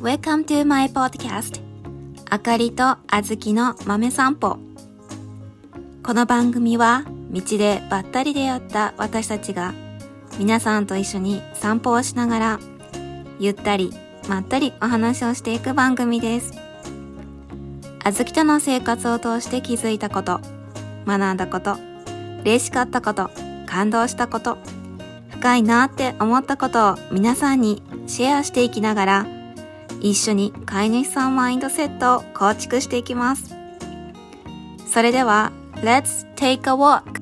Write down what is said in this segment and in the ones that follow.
Welcome to my podcast. あかりとあずきの豆散歩。この番組は道でばったり出会った私たちが皆さんと一緒に散歩をしながらゆったりまったりお話をしていく番組です。あずきとの生活を通して気づいたこと学んだこと嬉しかったこと感動したこと深いなって思ったことを皆さんにシェアしていきながら一緒に飼い主さんマインドセットを構築していきますそれでは Let's take a walk!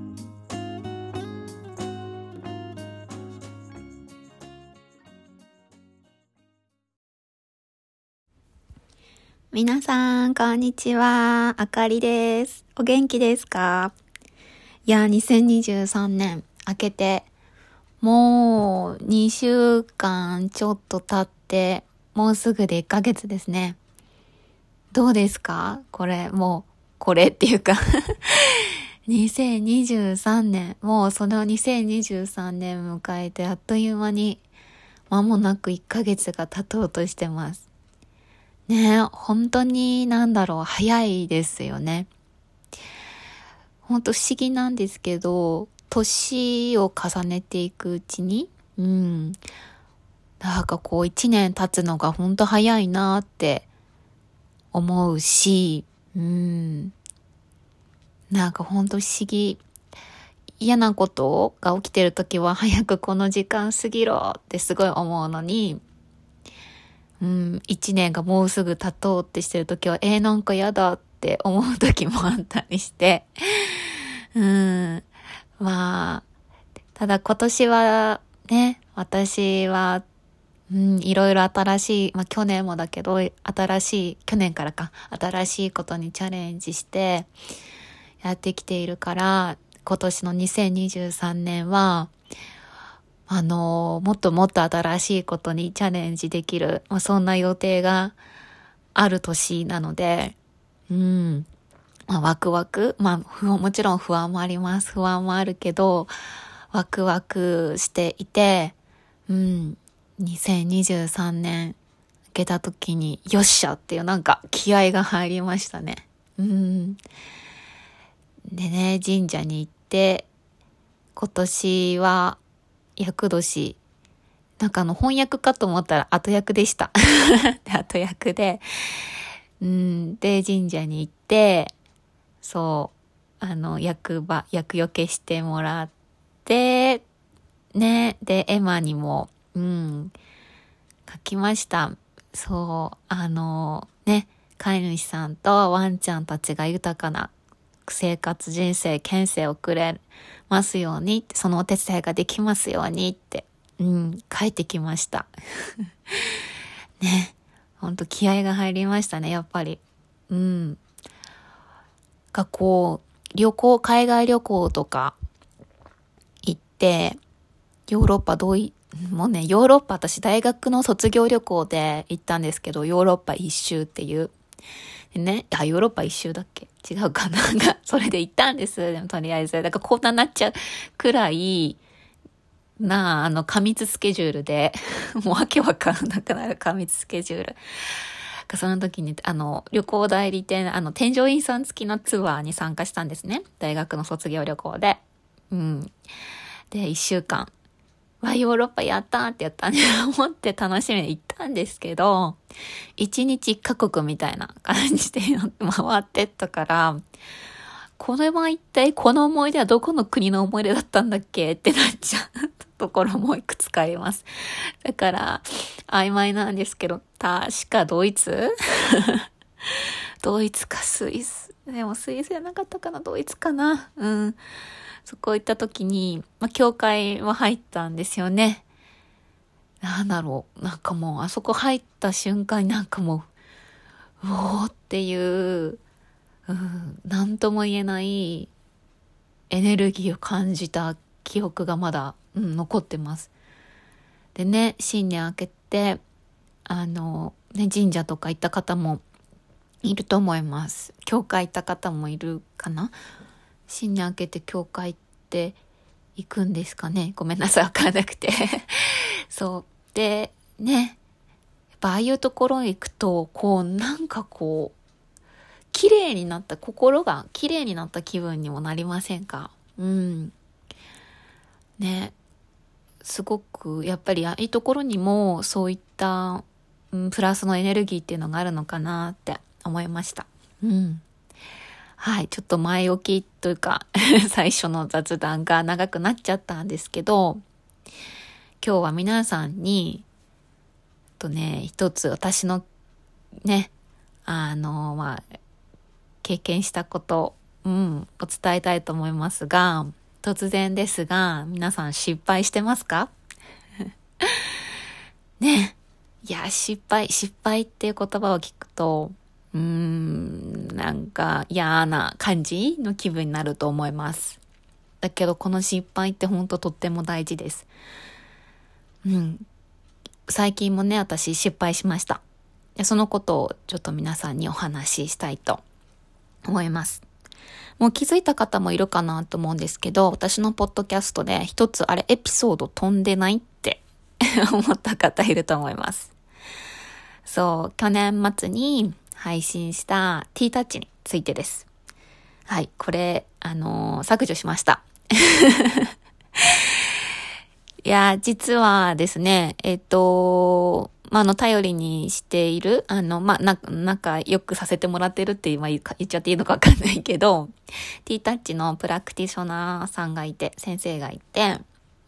皆さん、こんにちは。あかりです。お元気ですか？いや、2023年明けて、もう2週間ちょっと経って、もうすぐで1ヶ月ですね。どうですか？これ、もう、これっていうか 2023年、もうその2023年迎えてあっという間に間もなく1ヶ月が経とうとしてます。ね本当になんだろう、早いですよね。本当不思議なんですけど、年を重ねていくうちに、うん、なんかこう一年経つのが本当早いなって思うし、うん、なんか本当不思議。嫌なことが起きてる時は早くこの時間過ぎろってすごい思うのに、うん、一年がもうすぐ経とうってしてる時は、えー、なんか嫌だって思う時もあったりして、うん、まあ、ただ今年はね、私は、うん、いろいろ新しい、まあ去年もだけど、新しい、去年からか、新しいことにチャレンジしてやってきているから、今年の2023年は、あの、もっともっと新しいことにチャレンジできる、まあ、そんな予定がある年なので、うん。まあ、ワクワク、まあ、もちろん不安もあります。不安もあるけど、ワクワクしていて、うん。2023年、明けた時に、よっしゃっていうなんか気合が入りましたね。うん。でね、神社に行って、今年は役年。なんかあの翻訳かと思ったら後役でした。後役で、うん、で、神社に行って、そう、あの、役場、役よけしてもらって、ね、で、エマにも、うん、書きました。そう、あの、ね、飼い主さんとワンちゃんたちが豊かな生活人生、県政をくれますように、そのお手伝いができますようにって、うん、書いてきました。ね、ほんと気合が入りましたね、やっぱり。うん。がこう、旅行、海外旅行とか行って、ヨーロッパどうい、もうね、ヨーロッパ私大学の卒業旅行で行ったんですけど、ヨーロッパ一周っていう。ね、あ、ヨーロッパ一周だっけ？違うかなが、それで行ったんです。でもとりあえず。だからこんなになっちゃうくらい、なあ、あの、過密スケジュールで、もうわけわかんなくなる過密スケジュール。その時に、あの、旅行代理店、あの、添乗員さん付きのツアーに参加したんですね。大学の卒業旅行で。うん。で、一週間。わ、ヨーロッパやったってやったね、思って楽しみに行ったんですけど、一日一カ国みたいな感じで回ってったから、これは一体この思い出はどこの国の思い出だったんだっけってなっちゃうところもいくつかあります。だから、曖昧なんですけど、確かドイツ？ドイツかスイス。でもスイスじゃなかったかな？ドイツかな？うん。そこ行った時に、まあ、教会は入ったんですよね。なんだろう。なんかもう、あそこ入った瞬間になんかもう、うおーっていう、うん、なんとも言えないエネルギーを感じた記憶がまだ、うん、残ってます。でね、新年明けて、あの、ね、神社とか行った方もいると思います。教会行った方もいるかな新年明けて教会って行くんですかね？ごめんなさい、わかんなくて そう。で、ね。やっぱああいうところへ行くと、こう、なんかこう、綺麗になった、心が綺麗になった気分にもなりませんか？うん。ね。すごく、やっぱりああいうところにも、そういった、うん、プラスのエネルギーっていうのがあるのかなって思いました。うん。はい、ちょっと前置きというか 最初の雑談が長くなっちゃったんですけど、今日は皆さんに、とね、一つ私のね、あの、まあ、経験したこと、うん、お伝えたいと思いますが、突然ですが、皆さん失敗してますか？ね。いや、失敗、失敗っていう言葉を聞くと、うーん、なんか嫌な感じの気分になると思います。だけどこの失敗ってほんとっても大事です。うん。最近もね、私失敗しました。でそのことをちょっと皆さんにお話ししたいと思います。もう気づいた方もいるかなと思うんですけど、私のポッドキャストで一つあれエピソード飛んでないって 思った方いると思います。そう、去年末に配信した T タッチについてです。はい、これ、あのー、削除しました。いや、実はですね、えっと、まあ、の、頼りにしている、あの、まあ、な、なんか、よくさせてもらってるって今言っちゃっていいのかわかんないけど、T タッチのプラクティショナーさんがいて、先生がいて、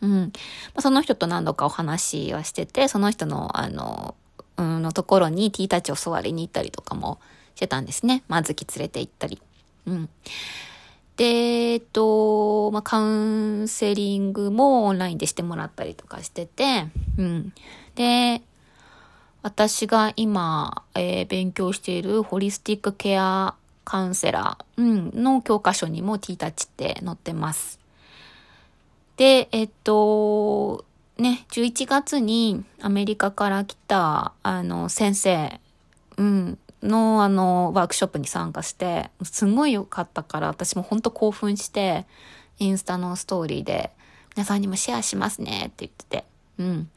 うん。その人と何度かお話はしてて、その人の、あの、のところに T タッチを座りに行ったりとかもしてたんですね。まずき連れて行ったり。うん。で、えっと、まあ、カウンセリングもオンラインでしてもらったりとかしてて、うん。で、私が今、えー、勉強しているホリスティックケアカウンセラー、うん、の教科書にも T タッチって載ってます。で、えっと、ね、11月にアメリカから来た、あの、先生、うん、の、あの、ワークショップに参加して、すごい良かったから、私も本当興奮して、インスタのストーリーで、皆さんにもシェアしますねって言ってて、うん。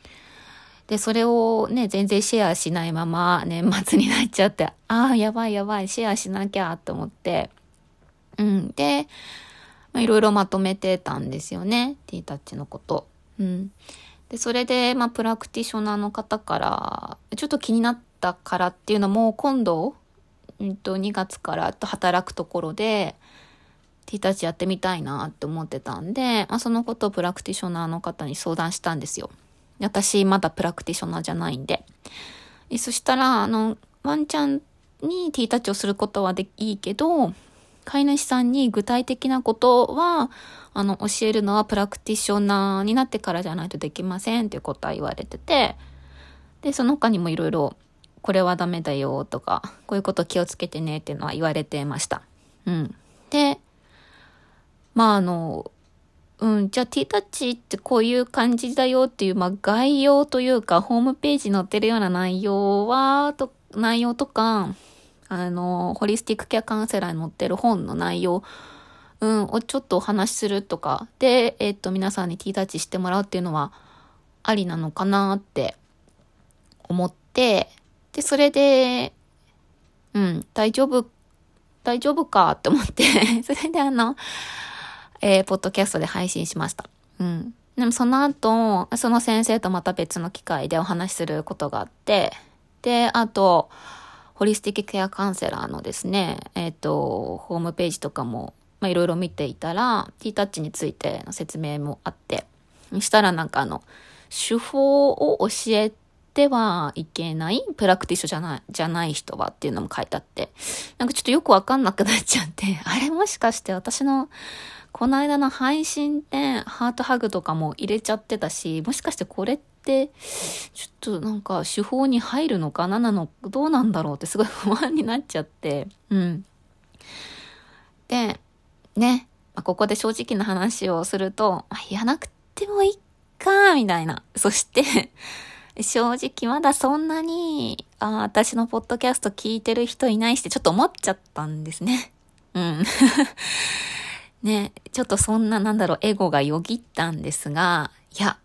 で、それをね、全然シェアしないまま年末になっちゃって、ああ、やばいやばい、シェアしなきゃと思って、うん。で、いろいろまとめてたんですよね。T タッチのこと。うん。で、それで、まあ、プラクティショナーの方から、ちょっと気になったからっていうのも、今度、うんと、2月から働くところで、T タッチやってみたいなって思ってたんで、まあ、そのことをプラクティショナーの方に相談したんですよ。私、まだプラクティショナーじゃないんで。そしたら、あの、ワンちゃんに T タッチをすることはでいいけど、飼い主さんに具体的なことは、あの、教えるのはプラクティショナーになってからじゃないとできませんっていうことは言われてて、で、その他にもいろいろ、これはダメだよとか、こういうこと気をつけてねっていうのは言われてました。うん。で、まああの、うん、じゃあ T タッチってこういう感じだよっていう、まあ概要というか、ホームページに載ってるような内容は、と、内容とか、あの、ホリスティックケアカウンセラーに載ってる本の内容、うん、をちょっとお話しするとか、で、えっと、皆さんに T タッチしてもらうっていうのは、ありなのかなって思って、で、それで、うん、大丈夫、大丈夫かって思って それであの、えー、ポッドキャストで配信しました。うん。でもその後、その先生とまた別の機会でお話しすることがあって、で、あと、ホリスティックケアカウンセラーのですね、えっ、ー、と、ホームページとかも、まあ、いろいろ見ていたら、T タッチについての説明もあって、そしたらなんかあの、手法を教えてはいけないプラクティショじゃない、じゃない人はっていうのも書いてあって、なんかちょっとよくわかんなくなっちゃって、あれもしかして私のこの間の配信でハートハグとかも入れちゃってたし、もしかしてこれって、ちょっとなんか手法に入るのかななの、どうなんだろうってすごい不安になっちゃって、うん。で、ね、まあ、ここで正直な話をすると、あ、言わなくてもいいか、みたいな。そして 正直まだそんなに、あ私のポッドキャスト聞いてる人いないしってちょっと思っちゃったんですね。うん。ね、ちょっとそんな、なんだろう、エゴがよぎったんですが、いや、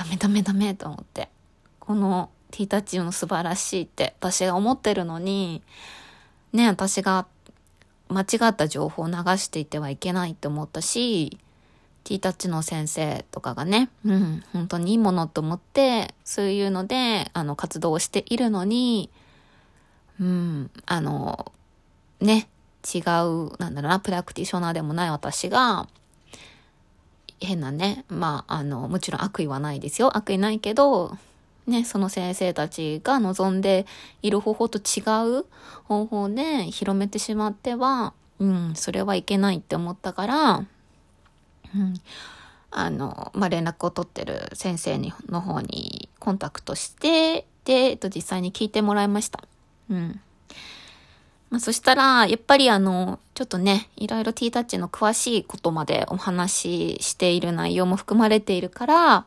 ダメダメダメと思って。この、T タッチの素晴らしいって私が思ってるのに、ね、私が間違った情報を流していてはいけないって思ったし、T タッチの先生とかがね、うん、本当にいいものと思って、そういうので、あの、活動をしているのに、うん、あの、ね、違う、なんだろうな、プラクティショナーでもない私が、変なね、まあ、あの、もちろん悪意はないですよ。悪意ないけど、ね、その先生たちが望んでいる方法と違う方法で広めてしまっては、うん、それはいけないって思ったから、うん、あの、まあ、連絡を取ってる先生にの方にコンタクトして、で、えっと、実際に聞いてもらいました。うん。まあ、そしたら、やっぱりあの、ちょっとね、いろいろ T タッチの詳しいことまでお話ししている内容も含まれているから、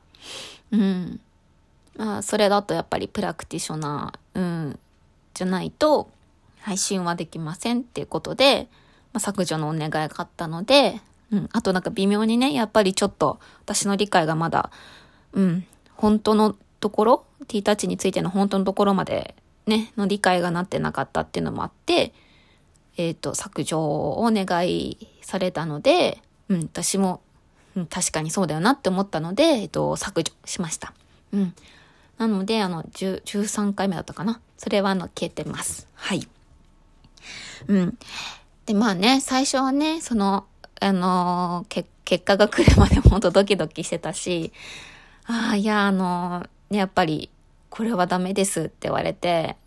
うん。まあ、それだとやっぱりプラクティショナー、うん、じゃないと、配信はできませんっていうことで、まあ、削除のお願いがあったので、うん、あとなんか微妙にね、やっぱりちょっと私の理解がまだ、うん、本当のところ、T タッチについての本当のところまでね、の理解がなってなかったっていうのもあって、えっ、ー、と、削除をお願いされたので、うん、私も、うん、確かにそうだよなって思ったので、えっ、ー、と、削除しました。うん。なので、あの、13回目だったかな。それは、あの、消えてます。はい。うん。で、まあね、最初はね、その、あのー、結果が来るまでもっとドキドキしてたし、ああ、いや、あのー、やっぱり、これはダメですって言われて、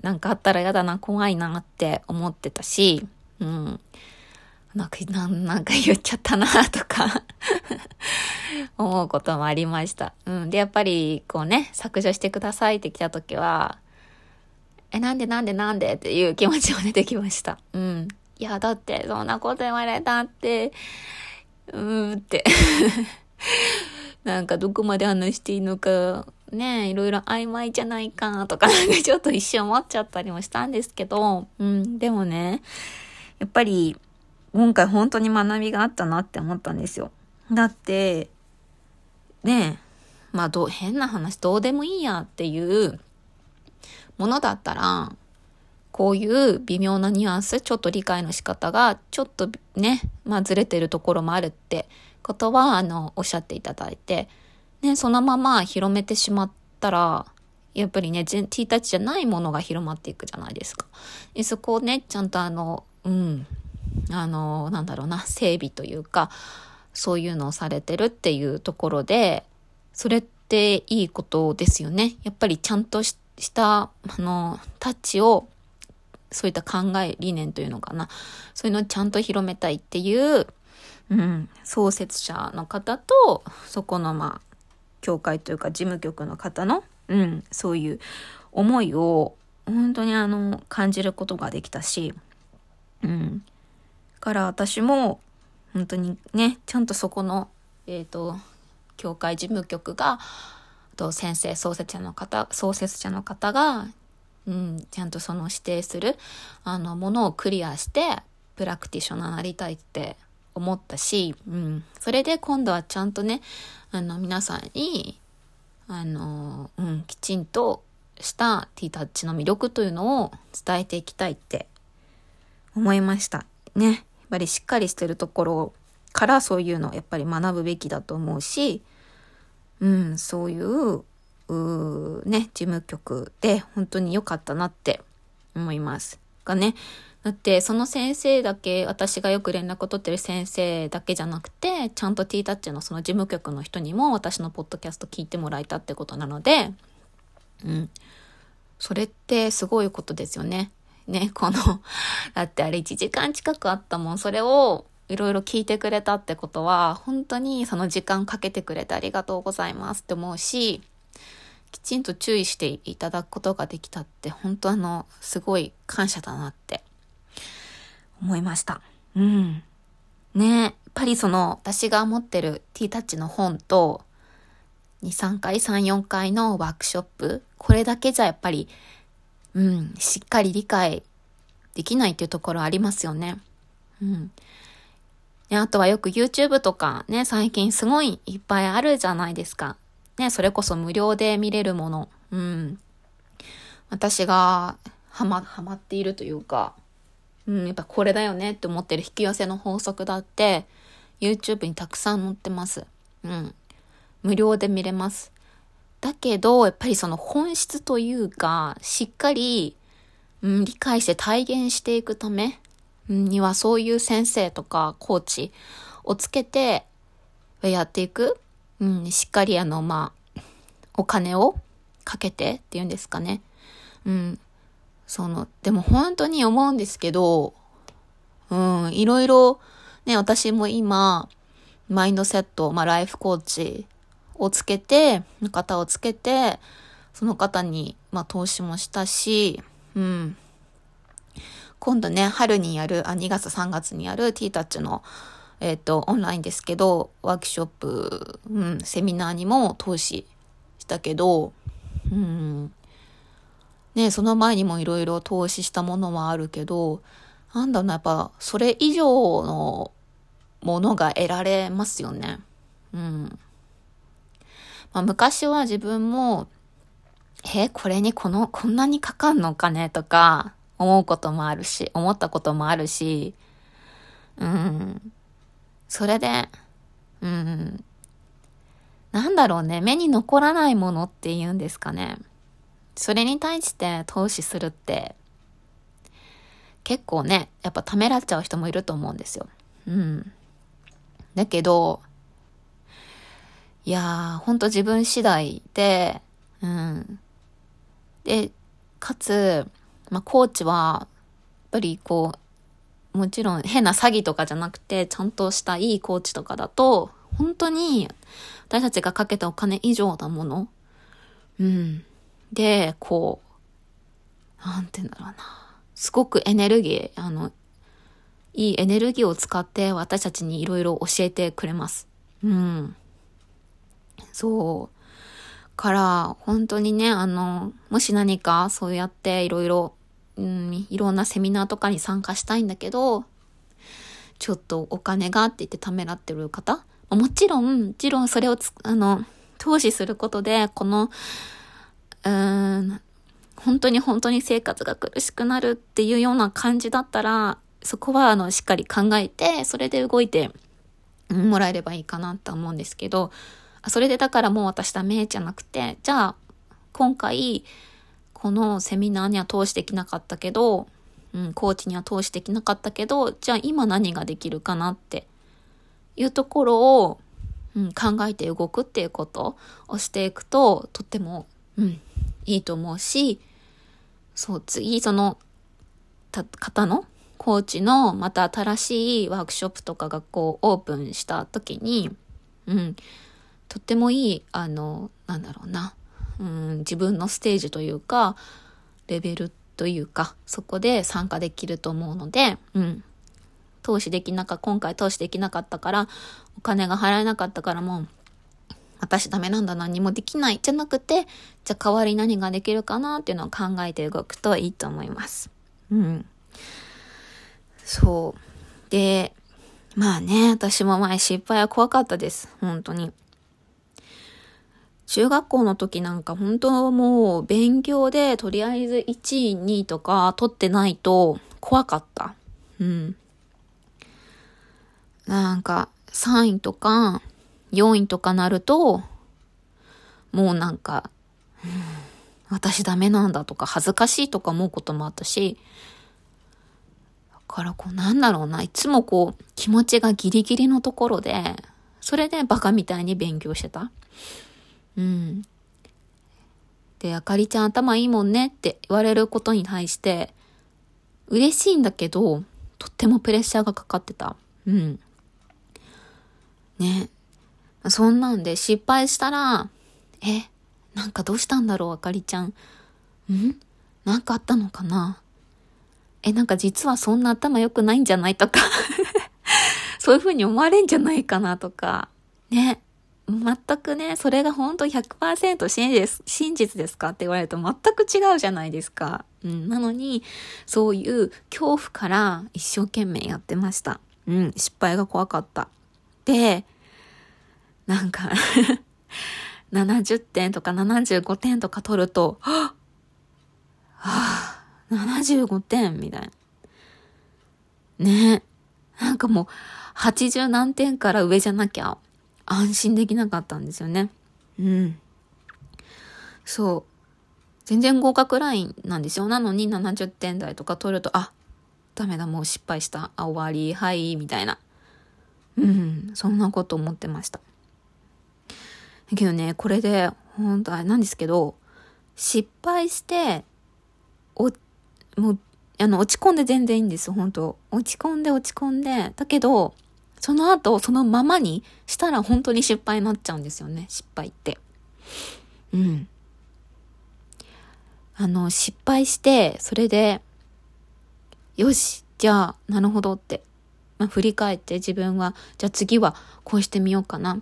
なんかあったら嫌だな、怖いなって思ってたし、うん。なんか、なんか言っちゃったなとか 思うこともありました。うん。で、やっぱり、こうね、削除してくださいって来た時は、え、なんでなんでなんでっていう気持ちも出てきました。うん。いや、だって、そんなこと言われたって、うーんって なんかどこまで話していいのかね、いろいろ曖昧じゃないかとか、ちょっと一瞬思っちゃったりもしたんですけど、うん、でもね、やっぱり、今回本当に学びがあったなって思ったんですよ。だって、ねまあどう、変な話どうでもいいやっていうものだったら、こういう微妙なニュアンス、ちょっと理解の仕方が、ちょっとね、まあずれてるところもあるってことは、あの、おっしゃっていただいて、ね、そのまま広めてしまったら、やっぱりね、T タッチじゃないものが広まっていくじゃないですか。でそこをね、ちゃんとあの、うん、あの、なんだろうな、整備というか、そういうのをされてるっていうところで、それっていいことですよね。やっぱりちゃんとした、あの、タッチを、そういった考え、理念というのかな。そういうのをちゃんと広めたいっていう、うん、創設者の方と、そこのまあ、協会というか事務局の方の、うん、そういう思いを本当にあの感じることができたし、うん。から私も本当にね、ちゃんとそこの、えっ、ー、と、協会事務局が、と先生、創設者の方、創設者の方が、うん、ちゃんとその指定する、あの、ものをクリアして、プラクティショナーになりたいって思ったし、うん、それで今度はちゃんとね、あの、皆さんに、あの、うん、きちんとした T タッチの魅力というのを伝えていきたいって思いました。ね。やっぱりしっかりしてるところからそういうのをやっぱり学ぶべきだと思うし、うん、そういう、うね、事務局で本当に良かったなって思います。がね、だってその先生だけ私がよく連絡を取ってる先生だけじゃなくてちゃんと T タッチのその事務局の人にも私のポッドキャスト聞いてもらえたってことなのでうんそれってすごいことですよね。ねこのだってあれ1時間近くあったもんそれをいろいろ聞いてくれたってことは本当にその時間かけてくれてありがとうございますって思うしきちんと注意していただくことができたって本当あのすごい感謝だなって思いました。うん。ねやっぱりその、私が持ってる T タッチの本と、2、3回、3、4回のワークショップ、これだけじゃやっぱり、うん、しっかり理解できないっていうところありますよね。うん。ね、あとはよく YouTube とかね、最近すごいいっぱいあるじゃないですか。ね、それこそ無料で見れるものうん。私がハマ、ハマっているというか、うん、やっぱこれだよねって思ってる引き寄せの法則だって、YouTube にたくさん載ってます。うん。無料で見れます。だけど、やっぱりその本質というか、しっかり、うん、理解して体現していくためには、そういう先生とかコーチをつけてやっていく。うん、しっかりあの、まあ、お金をかけてっていうんですかね。うん。その、でも本当に思うんですけど、うん、いろいろ、ね、私も今、マインドセット、まあ、ライフコーチをつけて、方をつけて、その方に、まあ、投資もしたし、うん。今度ね、春にやる、あ、2月3月にやる T タッチの、えっ、ー、と、オンラインですけど、ワークショップ、うん、セミナーにも投資したけど、うん。ね、その前にもいろいろ投資したものはあるけど、なんだろうな、やっぱ、それ以上のものが得られますよね。うん。まあ、昔は自分も、え、これにこの、こんなにかかんのかね？とか、思うこともあるし、思ったこともあるし、うん。それで、うん。なんだろうね、目に残らないものって言うんですかね。それに対して投資するって、結構ね、やっぱためらっちゃう人もいると思うんですよ。うん。だけど、いやー、ほんと自分次第で、うん。で、かつ、まあ、コーチは、やっぱりこう、もちろん変な詐欺とかじゃなくて、ちゃんとしたいいコーチとかだと、本当に私たちがかけたお金以上なもの。うん。で、こう、なんて言うんだろうな。すごくエネルギー、あの、いいエネルギーを使って私たちにいろいろ教えてくれます。うん。そう。から、本当にね、あの、もし何かそうやっていろいろ、うん、いろんなセミナーとかに参加したいんだけど、ちょっとお金がって言ってためらってる方？もちろん、もちろんそれをつ、あの、投資することで、この、うーん、本当に本当に生活が苦しくなるっていうような感じだったら、そこはあの、しっかり考えて、それで動いてもらえればいいかなと思うんですけど、それでだからもう私ダメじゃなくて、じゃあ、今回、このセミナーには通してきなかったけど、うん、コーチには通してきなかったけど、じゃあ今何ができるかなっていうところを、うん、考えて動くっていうことをしていくと、とっても、うん、いいと思うし、そう、次、その、た、方のコーチのまた新しいワークショップとか学校をオープンした時に、うん、とってもいい、あの、なんだろうな、うん、自分のステージというか、レベルというか、そこで参加できると思うので、うん。投資できなか、今回投資できなかったから、お金が払えなかったからもう、私ダメなんだ何もできないじゃなくて、じゃあ代わり何ができるかなっていうのを考えて動くといいと思います。うん。そう。で、まあね、私も前失敗は怖かったです。本当に。中学校の時なんか本当はもう勉強でとりあえず1位、2位とか取ってないと怖かった。うん。なんか3位とか4位とかなると、もうなんか、私ダメなんだとか恥ずかしいとか思うこともあったし、だからこうなんだろうな、いつもこう気持ちがギリギリのところで、それでバカみたいに勉強してた。うん。で、あかりちゃん頭いいもんねって言われることに対して、嬉しいんだけど、とってもプレッシャーがかかってた。うん。ね。そんなんで失敗したら、え、なんかどうしたんだろう、あかりちゃん。ん？なんかあったのかな？え、なんか実はそんな頭良くないんじゃないとか そういう風に思われんじゃないかなとか。ね。全くね、それが本当100%真実真実ですかって言われると全く違うじゃないですか。うん、なのに、そういう恐怖から一生懸命やってました。うん、失敗が怖かった。で、なんか 70点とか75点とか取ると、はあ、75点みたいな。ねなんかもう、80何点から上じゃなきゃ安心できなかったんですよね。うん。そう。全然合格ラインなんですよ。なのに70点台とか取ると、あ、ダメだ、もう失敗した。あ、終わり、はい、みたいな。うん、そんなこと思ってました。だけどね、これで、本当あれなんですけど、失敗して、お、もう、あの、落ち込んで全然いいんです本当落ち込んで落ち込んで、だけど、その後、そのままにしたら本当に失敗になっちゃうんですよね、失敗って。うん。あの、失敗して、それで、よし、じゃあ、なるほどって、まあ、振り返って自分は、じゃあ次はこうしてみようかな。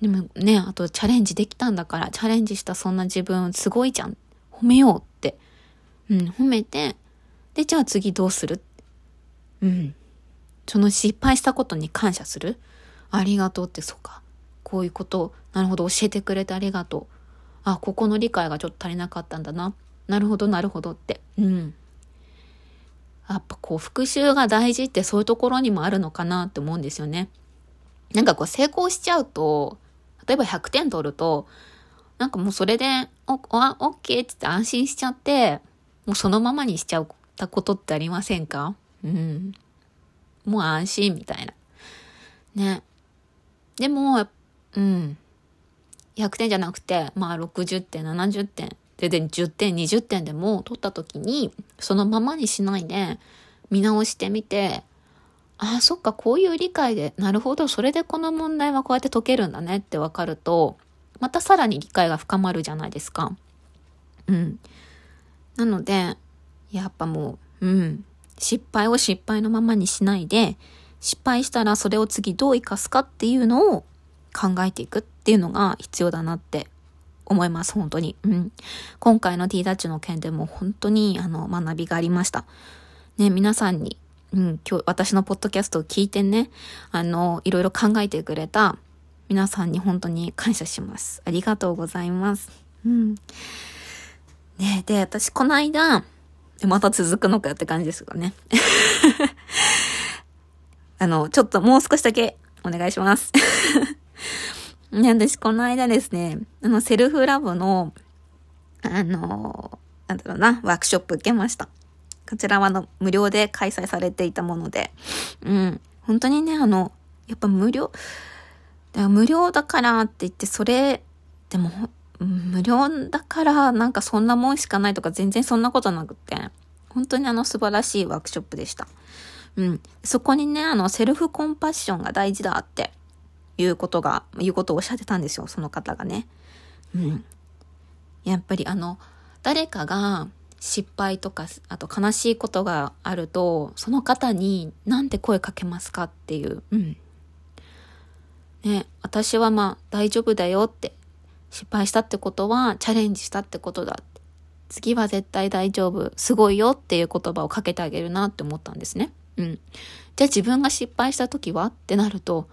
でもね、あとチャレンジできたんだから、チャレンジしたそんな自分すごいじゃん。褒めようって。うん、褒めて、で、じゃあ次どうする？うん。その失敗したことに感謝する？ありがとうって、そうか。こういうこと、なるほど、教えてくれてありがとう。あ、ここの理解がちょっと足りなかったんだな。なるほど、なるほどって。うん。やっぱこう、復習が大事ってそういうところにもあるのかなって思うんですよね。なんかこう、成功しちゃうと、例えば100点取ると、なんかもうそれで、お、お、オッケーってって安心しちゃって、もうそのままにしちゃったことってありませんか？うん。もう安心みたいな。ね。でも、うん。100点じゃなくて、まあ60点、70点、で、で10点、20点でも取った時に、そのままにしないで、見直してみて、ああ、そっか、こういう理解で、なるほど、それでこの問題はこうやって解けるんだねってわかると、またさらに理解が深まるじゃないですか。うん。なので、やっぱもう、うん。失敗を失敗のままにしないで、失敗したらそれを次どう活かすかっていうのを考えていくっていうのが必要だなって思います、本当に。うん。今回の T ダッチの件でも本当にあの学びがありました。ね、皆さんに、うん、今日私のポッドキャストを聞いてね、あの、いろいろ考えてくれた皆さんに本当に感謝します。ありがとうございます。うん。ね、で、私この間、また続くのかって感じですがね。あの、ちょっともう少しだけお願いします。ね、私この間ですね、あの、セルフラブの、あの、なんだろうな、ワークショップ受けました。こちらはの、無料で開催されていたもので、うん、本当にね、あの、やっぱ無料、無料だからって言って、それ、でも、無料だからなんかそんなもんしかないとか全然そんなことなくって、本当にあの素晴らしいワークショップでした。うん。そこにね、あの、セルフコンパッションが大事だっていうことが、いうことをおっしゃってたんですよ、その方がね。うん。やっぱりあの、誰かが失敗とか、あと悲しいことがあると、その方になんて声かけますかっていう。うん。ね、私はまあ大丈夫だよって、失敗したってことはチャレンジしたってことだって。次は絶対大丈夫、すごいよっていう言葉をかけてあげるなって思ったんですね。うん。じゃあ自分が失敗した時はってなると、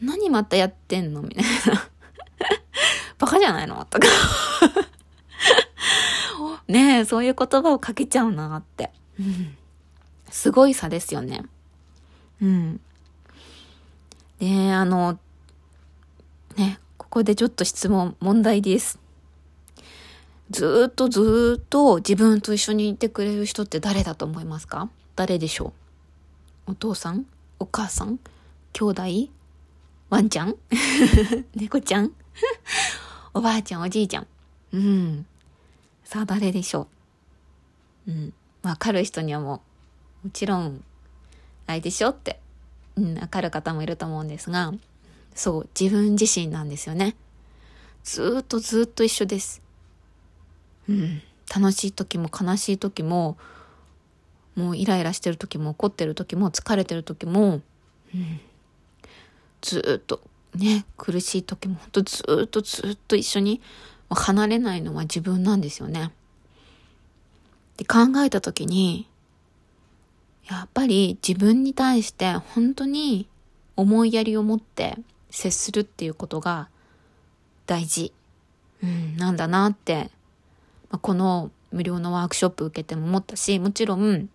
何またやってんのみたいな。バカじゃないのとかねえ、そういう言葉をかけちゃうなって。うん。すごい差ですよね。うん。で、あの、ね、ここでちょっと質問、問題です。ずっとずっと自分と一緒にいてくれる人って誰だと思いますか？誰でしょう？お父さん？お母さん？兄弟？ワンちゃん？猫ちゃん？おばあちゃん？おじいちゃん？うん。さあ誰でしょう？うん。わかる人にはもう、もちろん、あれでしょって、うん、わかる方もいると思うんですが、そう、自分自身なんですよね。ずっとずっと一緒です。うん。楽しい時も悲しい時も、もうイライラしてる時も怒ってる時も疲れてる時も、うん。ずっとね、苦しい時もほんとずっとずっと一緒に離れないのは自分なんですよね。で考えた時に、やっぱり自分に対して本当に思いやりを持って接するっていうことが大事、うん、なんだなって、まあ、この無料のワークショップ受けても思ったし、もちろん、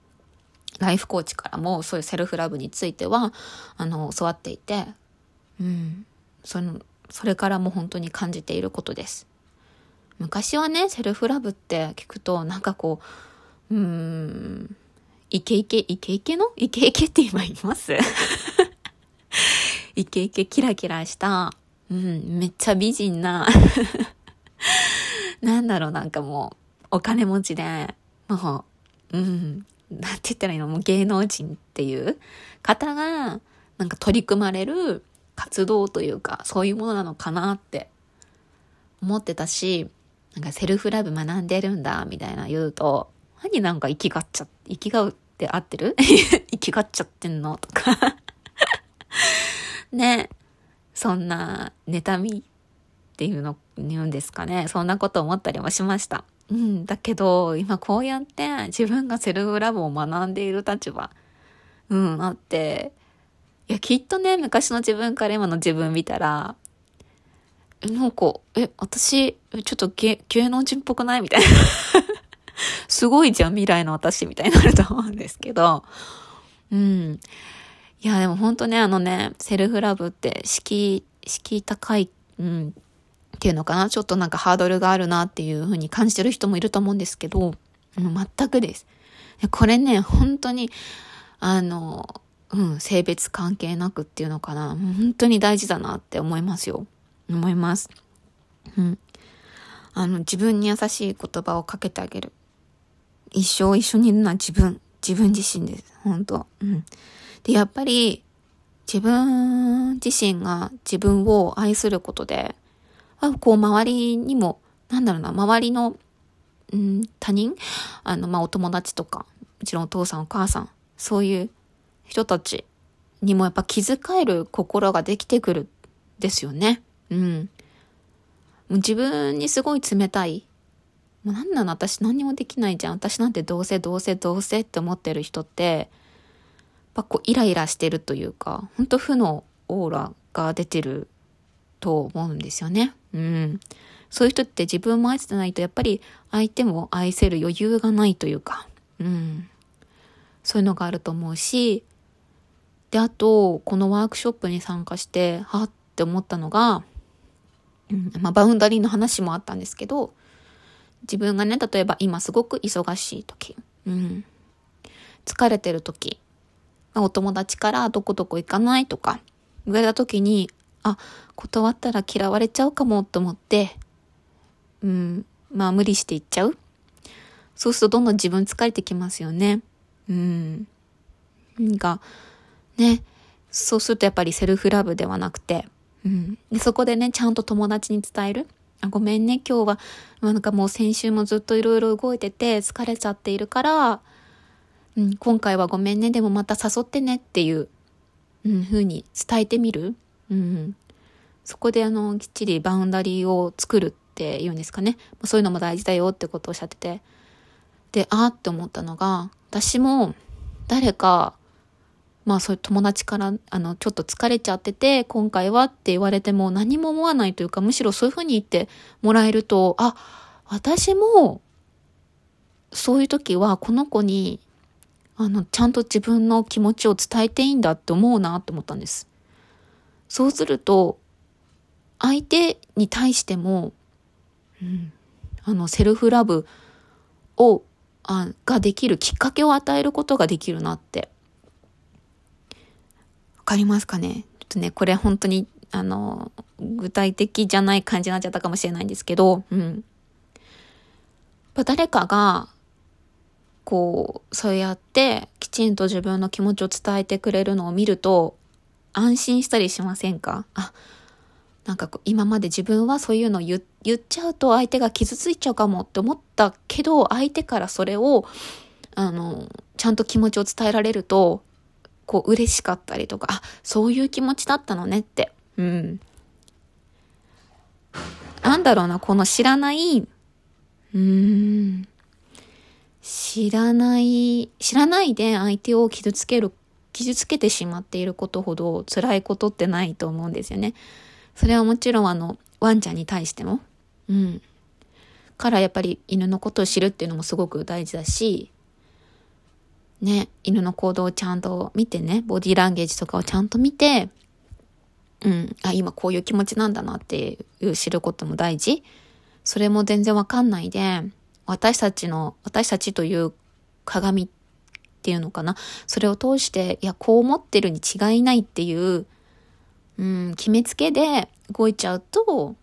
ライフコーチからもそういうセルフラブについては、あの、教わっていて、うん、その、それからも本当に感じていることです。昔はね、セルフラブって聞くと、なんかこう、うーん、イケイケ、イケイケの？イケイケって今言います？イケイケキラキラした、うん、めっちゃ美人な なんだろう、なんかもう、お金持ちで、もう、うん、なんて言ったらいいの？もう芸能人っていう方が、なんか取り組まれる活動というか、そういうものなのかなって思ってたし、なんかセルフラブ学んでるんだ、みたいな言うと、何なんか生きがっちゃ、生きがうって合ってる？生きがっちゃってんの？とか ね。そんな、妬みっていうの、言うんですかね。そんなこと思ったりもしました。うん。だけど、今こうやって自分がセルフラブを学んでいる立場、うん、あって、いや、きっとね、昔の自分から今の自分見たら、え、なんか、え、私、ちょっと芸能人っぽくない？みたいな。すごいじゃん、未来の私みたいになると思うんですけど、うん。いや、でも本当ね、あのね、セルフラブって敷居、敷居高い、うん、っていうのかな？ちょっとなんかハードルがあるなっていう風に感じてる人もいると思うんですけど、もう全くです。これね、本当に、あの、うん、性別関係なくっていうのかな。本当に大事だなって思いますよ。思います。うん。あの、自分に優しい言葉をかけてあげる。一生一緒にいるのは自分。自分自身です。本当うん。で、やっぱり、自分自身が自分を愛することで、あこう、周りにも、なんだろうな、周りの、うん、他人あの、まあ、お友達とか、もちろんお父さんお母さん、そういう人たちにもやっぱ気遣える心ができてくるですよね。うん。もう自分にすごい冷たい。もうなんなの私何にもできないじゃん。私なんてどうせどうせどうせって思ってる人って、やっぱこうイライラしてるというか、ほんと負のオーラが出てると思うんですよね。うん。そういう人って自分も愛してないとやっぱり相手も愛せる余裕がないというか、うん。そういうのがあると思うし、で、あと、このワークショップに参加して、はって思ったのが、うん、まあ、バウンダリーの話もあったんですけど、自分がね、例えば今すごく忙しい時、うん、疲れてる時、お友達からどこどこ行かないとか言われた時に、あ、断ったら嫌われちゃうかもと思って、うん、まあ無理して行っちゃう。そうするとどんどん自分疲れてきますよね。うん。なんか、ね、そうするとやっぱりセルフラブではなくて、うん。で、そこでね、ちゃんと友達に伝える？あごめんね、今日は、なんかもう先週もずっといろいろ動いてて疲れちゃっているから、うん、今回はごめんね、でもまた誘ってねっていう、うん、風に伝えてみる？うん。そこであの、きっちりバウンダリーを作るっていうんですかね。そういうのも大事だよってことをおっしゃってて。で、あーって思ったのが、私も誰か、まあそういう友達から、あの、ちょっと疲れちゃってて、今回はって言われても何も思わないというか、むしろそういうふうに言ってもらえると、あ、私も、そういう時はこの子にあの、ちゃんと自分の気持ちを伝えていいんだって思うなって思ったんです。そうすると、相手に対しても、うん、あの、セルフラブを、あができるきっかけを与えることができるなって。わかりますかね？ちょっとね、これ本当に、あの、具体的じゃない感じになっちゃったかもしれないんですけど、うん。誰かが、こう、そうやってきちんと自分の気持ちを伝えてくれるのを見ると安心したりしませんか？あ、なんか今まで自分はそういうの言っちゃうと相手が傷ついちゃうかもって思ったけど相手からそれをあの、ちゃんと気持ちを伝えられるとこう嬉しかったりとか、あ、そういう気持ちだったのねって。うん。なんだろうな、この知らない、うーん。知らない、知らないで相手を傷つける、傷つけてしまっていることほど辛いことってないと思うんですよね。それはもちろんあの、ワンちゃんに対しても。うん。からやっぱり犬のことを知るっていうのもすごく大事だし、ね、犬の行動をちゃんと見てね、ボディーランゲージとかをちゃんと見て、うん、あ、今こういう気持ちなんだなっていう知ることも大事。それも全然わかんないで、私たちの、私たちという鏡っていうのかな。それを通して、いや、こう思ってるに違いないっていう、うん、決めつけで動いちゃうと、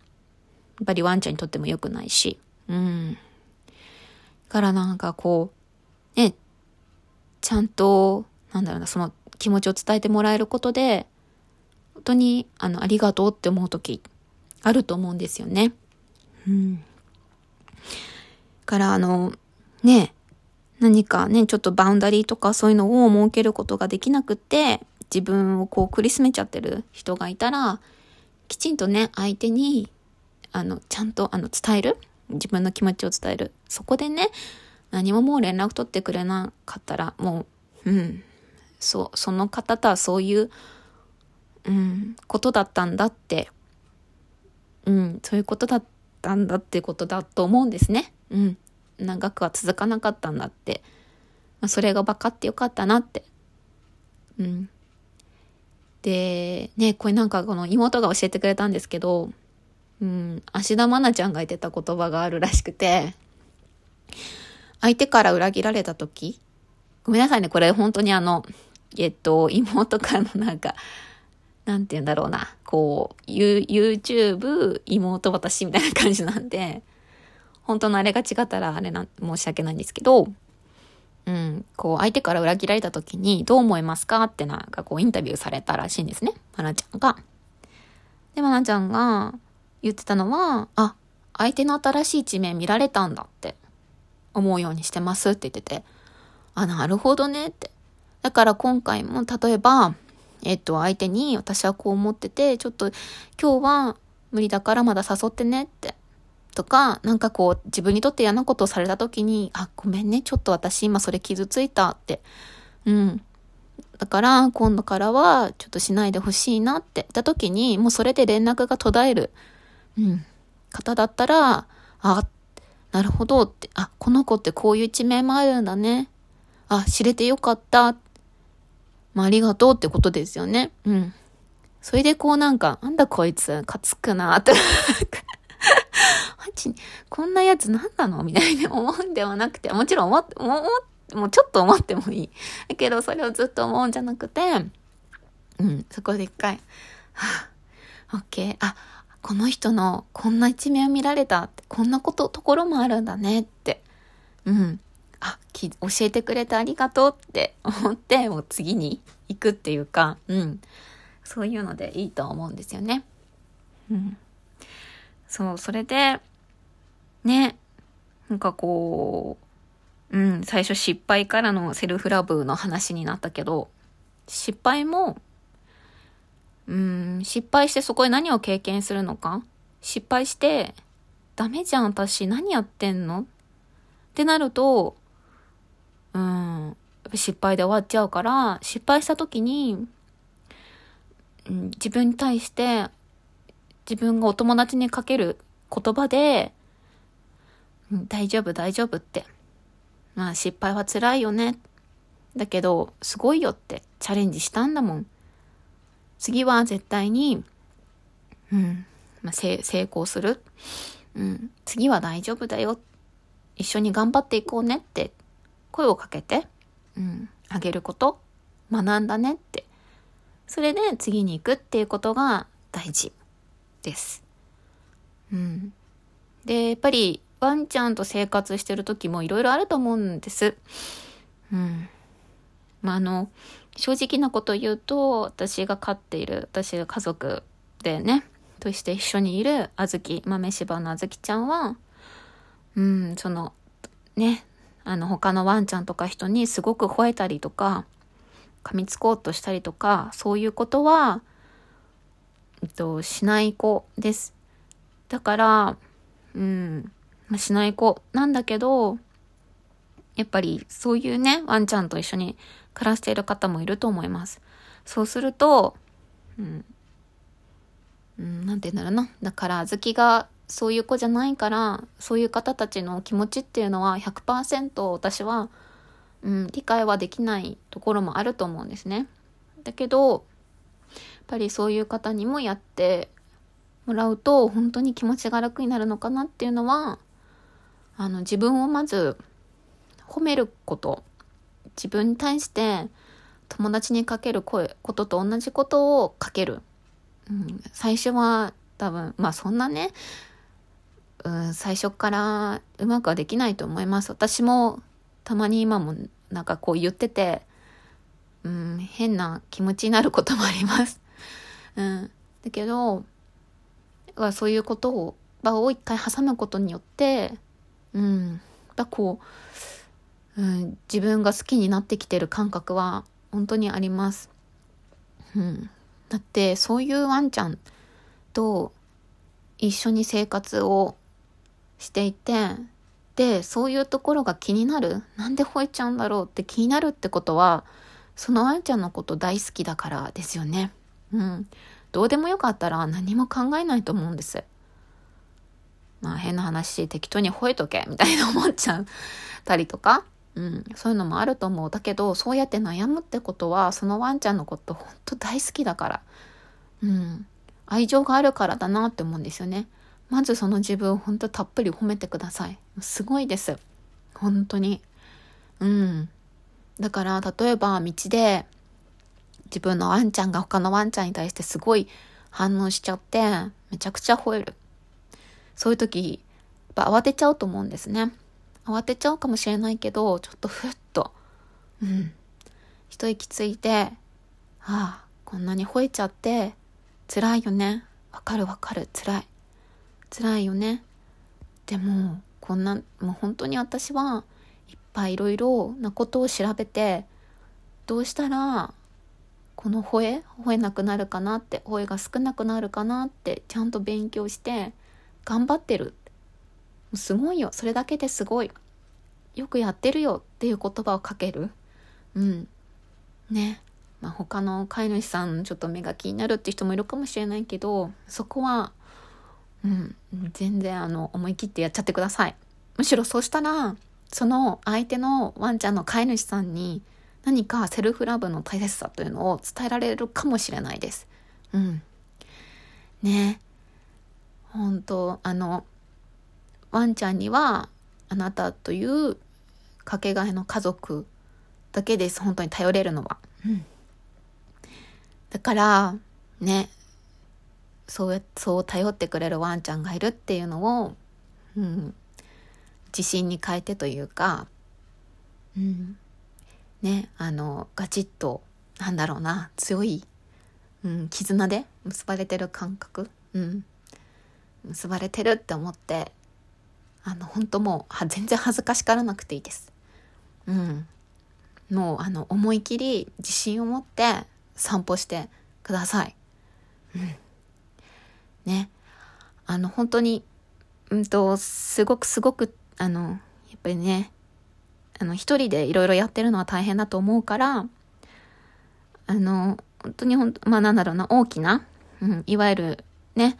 やっぱりワンちゃんにとっても良くないし。うん。からなんかこう、ね、ちゃんと、なんだろうな、その気持ちを伝えてもらえることで、本当に、あの、ありがとうって思う時、あると思うんですよね。うん。から、あの、ね、何かね、ちょっとバウンダリーとかそういうのを設けることができなくって、自分をこう苦しめちゃってる人がいたら、きちんとね、相手に、あの、ちゃんと、あの、伝える。自分の気持ちを伝える。そこでね、何ももう連絡取ってくれなかったら、もう、うん、そう、その方とはそういう、うん、ことだったんだって、うん、そういうことだったんだってことだと思うんですね。うん。長くは続かなかったんだって。まあ、それが分かってよかったなって。うん。で、ね、これなんかこの妹が教えてくれたんですけど、うん、芦田愛菜ちゃんが言ってた言葉があるらしくて、相手から裏切られた時、ごめんなさいね、これ本当にあの、えっと、妹からのなんか、なんて言うんだろうな、こう、YouTube、妹私みたいな感じなんで、本当のあれが違ったらあれな、申し訳ないんですけど、うん、こう、相手から裏切られた時にどう思いますかってなんかこう、インタビューされたらしいんですね。まなちゃんが。で、まなちゃんが言ってたのは、あ、相手の新しい一面見られたんだって思うようにしてますって言ってて、あ、なるほどねって。だから今回も例えば、えっと、相手に私はこう思ってて、ちょっと今日は無理だからまだ誘ってねってとか、なんかこう、自分にとって嫌なことをされた時に、あ、ごめんね、ちょっと私今それ傷ついたって。うん。だから、今度からは、ちょっとしないでほしいなって言った時に、もうそれで連絡が途絶える、うん、方だったら、あ、なるほどって、あ、この子ってこういう一面もあるんだね。あ、知れてよかった。まあ、ありがとうってことですよね。うん。それでこうなんか、なんだこいつ、かつくなって。マジ、こんなやつ何なの？みたいに思うんではなくて、もちろん思って、もうちょっと思ってもいい。だけど、それをずっと思うんじゃなくて、うん、そこで一回、はぁ、オッケー、あ、この人のこんな一面を見られたって、こんなこと、ところもあるんだねって、うん、あ、き、教えてくれてありがとうって 思って、もう次に行くっていうか、うん、そういうのでいいと思うんですよね。うん。そう、それで、ね、なんかこう、うん、最初失敗からのセルフラブの話になったけど、失敗も、うん、失敗してそこで何を経験するのか？失敗して、ダメじゃん、私、何やってんの？ってなると、うん、失敗で終わっちゃうから、失敗した時に、うん、自分に対して自分がお友達にかける言葉で、うん、大丈夫大丈夫って。まあ失敗は辛いよね。だけど、すごいよってチャレンジしたんだもん。次は絶対に、うん、まあ、成功する。うん、次は大丈夫だよ。一緒に頑張っていこうねって声をかけて、うん、あげること、学んだねって。それで次に行くっていうことが大事。です。うん。で、やっぱりワンちゃんと生活してる時もいろいろあると思うんです。うん。まあ、あの、正直なこと言うと、私が飼っている、私が家族でね、として一緒にいるあずき、豆柴のあずきちゃんは、うん、その、ね、あの、他のワンちゃんとか人にすごく吠えたりとか、噛みつこうとしたりとか、そういうことは、えっと、しない子です。だから、うん、まあ、しない子なんだけど、やっぱりそういうね、ワンちゃんと一緒に暮らしている方もいると思います。そうすると、うん、うん、なんて言うんだろうな。だから、あずきがそういう子じゃないから、そういう方たちの気持ちっていうのは100%私は、うん、理解はできないところもあると思うんですね。だけど、やっぱりそういう方にもやってもらうと本当に気持ちが楽になるのかなっていうのは、あの自分をまず褒めること、自分に対して友達にかける声、ことと同じことをかける。うん、最初は多分、まあそんなね、うん、最初からうまくはできないと思います。私もたまに今もなんかこう言ってて、うん、変な気持ちになることもあります。うん。だけど、そういうことを、場を一回挟むことによって、うん、だこう、うん、自分が好きになってきてる感覚は本当にあります。うん。だって、そういうワンちゃんと一緒に生活をしていて、で、そういうところが気になるなんで吠えちゃうんだろうって気になるってことは、そのワンちゃんのこと大好きだからですよね。うん。どうでもよかったら何も考えないと思うんです。まあ変な話、適当に吠えとけ、みたいな思っちゃったりとか。うん、そういうのもあると思う。だけど、そうやって悩むってことは、そのワンちゃんのこと本当大好きだから。うん。愛情があるからだなって思うんですよね。まずその自分を本当たっぷり褒めてください。すごいです。本当に。うん。だから、例えば道で自分のワンちゃんが他のワンちゃんに対してすごい反応しちゃって、めちゃくちゃ吠える。そういう時、やっぱ慌てちゃうと思うんですね。慌てちゃうかもしれないけど、ちょっとふっと、うん。一息ついて、ああ、こんなに吠えちゃって、辛いよね。わかるわかる、辛い。辛いよね。でも、こんな、もう本当に私はいっぱいいろいろなことを調べて、どうしたら、この吠え吠えなくなるかなって、吠えが少なくなるかなって、ちゃんと勉強して、頑張ってる。すごいよ。それだけですごい。よくやってるよっていう言葉をかける。うん。ね。まあ、他の飼い主さんちょっと目が気になるって人もいるかもしれないけど、そこはうん、全然あの思い切ってやっちゃってください。むしろそうしたら、その相手のワンちゃんの飼い主さんに何かセルフラブの大切さというのを伝えられるかもしれないです。うん。ね本当あの、ワンちゃんにはあなたというかけがえの家族だけです。本当に頼れるのは。うん。だから、ね、そう、そう頼ってくれるワンちゃんがいるっていうのを、うん、自信に変えてというか、うん、ね、あの、ガチッと、なんだろうな、強い、うん、絆で結ばれてる感覚、うん、結ばれてるって思って、あの、本当もう、は、全然恥ずかしからなくていいです。うん。もう、あの、思い切り自信を持って散歩してください。うん。ね。あの、本当に、うんと、すごくすごく、あの、やっぱりね、あの、一人でいろいろやってるのは大変だと思うから、あの、本当にほんまあなんだろうな、大きな、うん、いわゆるね、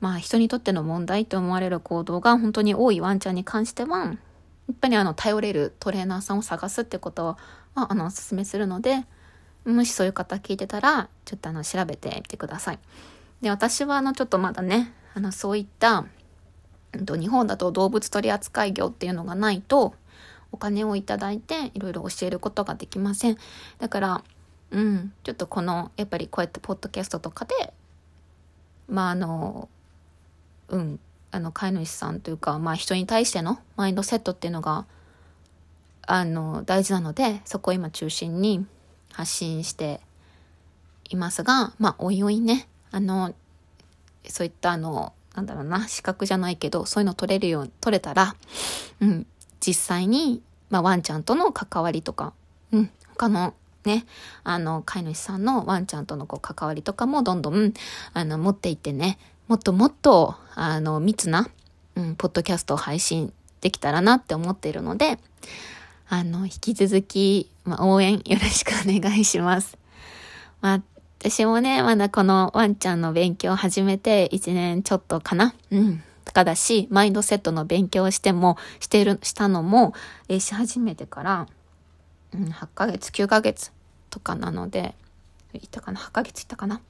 まあ人にとっての問題と思われる行動が本当に多いワンちゃんに関しては、やっぱりあの、頼れるトレーナーさんを探すってことは、あの、お勧めするので、もしそういう方聞いてたら、ちょっとあの、調べてみてください。で、私はあの、ちょっとまだね、あの、そういった、日本だと動物取扱業っていうのがないと、お金をいただいていろいろ教えることができません。だから、うん、ちょっとこの、やっぱりこうやってポッドキャストとかで、まああの、うん、あの、飼い主さんというか、まあ人に対してのマインドセットっていうのが、あの、大事なので、そこを今中心に発信していますが、まあおいおいね、あの、そういったあの、なんだろうな、資格じゃないけど、そういうの取れるよう、取れたら、うん、実際に、まあ、ワンちゃんとの関わりとか、うん、他のね、あの、飼い主さんのワンちゃんとのこう関わりとかもどんどん、あの、持っていってね、もっともっと、あの、密な、うん、ポッドキャストを配信できたらなって思っているので、あの、引き続き、ま、応援よろしくお願いします。まあ、私もね、まだこのワンちゃんの勉強を始めて1年ちょっとかな。うん。とかだし、マインドセットの勉強をしても、してる、したのも、えー、し始めてから、うん、8ヶ月、9ヶ月とかなので、いったかな ?8 ヶ月いったかな？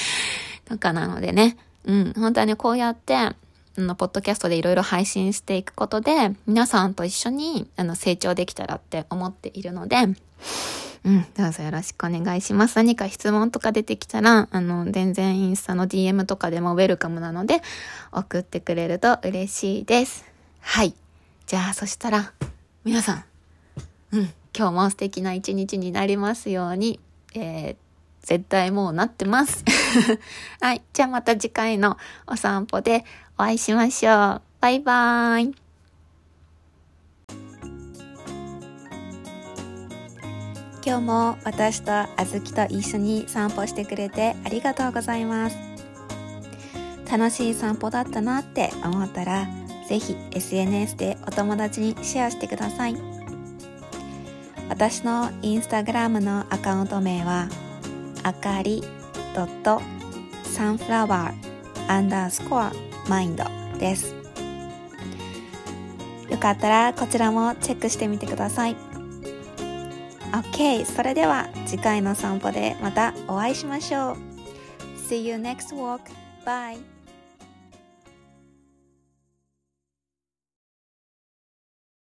とかなのでね。うん、本当にこうやって、あの、ポッドキャストでいろいろ配信していくことで、皆さんと一緒に、あの、成長できたらって思っているので、うん、どうぞよろしくお願いします。何か質問とか出てきたら、あの、全然インスタの DM とかでもウェルカムなので、送ってくれると嬉しいです。はい。じゃあ、そしたら、皆さん、うん、今日も素敵な一日になりますように、えー、絶対もうなってます。はい。じゃあまた次回のお散歩でお会いしましょう。バイバーイ。今日も私とあずきと一緒に散歩してくれてありがとうございます。楽しい散歩だったなって思ったら、ぜひ SNS でお友達にシェアしてください。私のインスタグラムのアカウント名は、あかりサンフラワーアンダースコアマインドです。よかったらこちらもチェックしてみてください。OK それでは次回の散歩でまたお会いしましょう See you next walk bye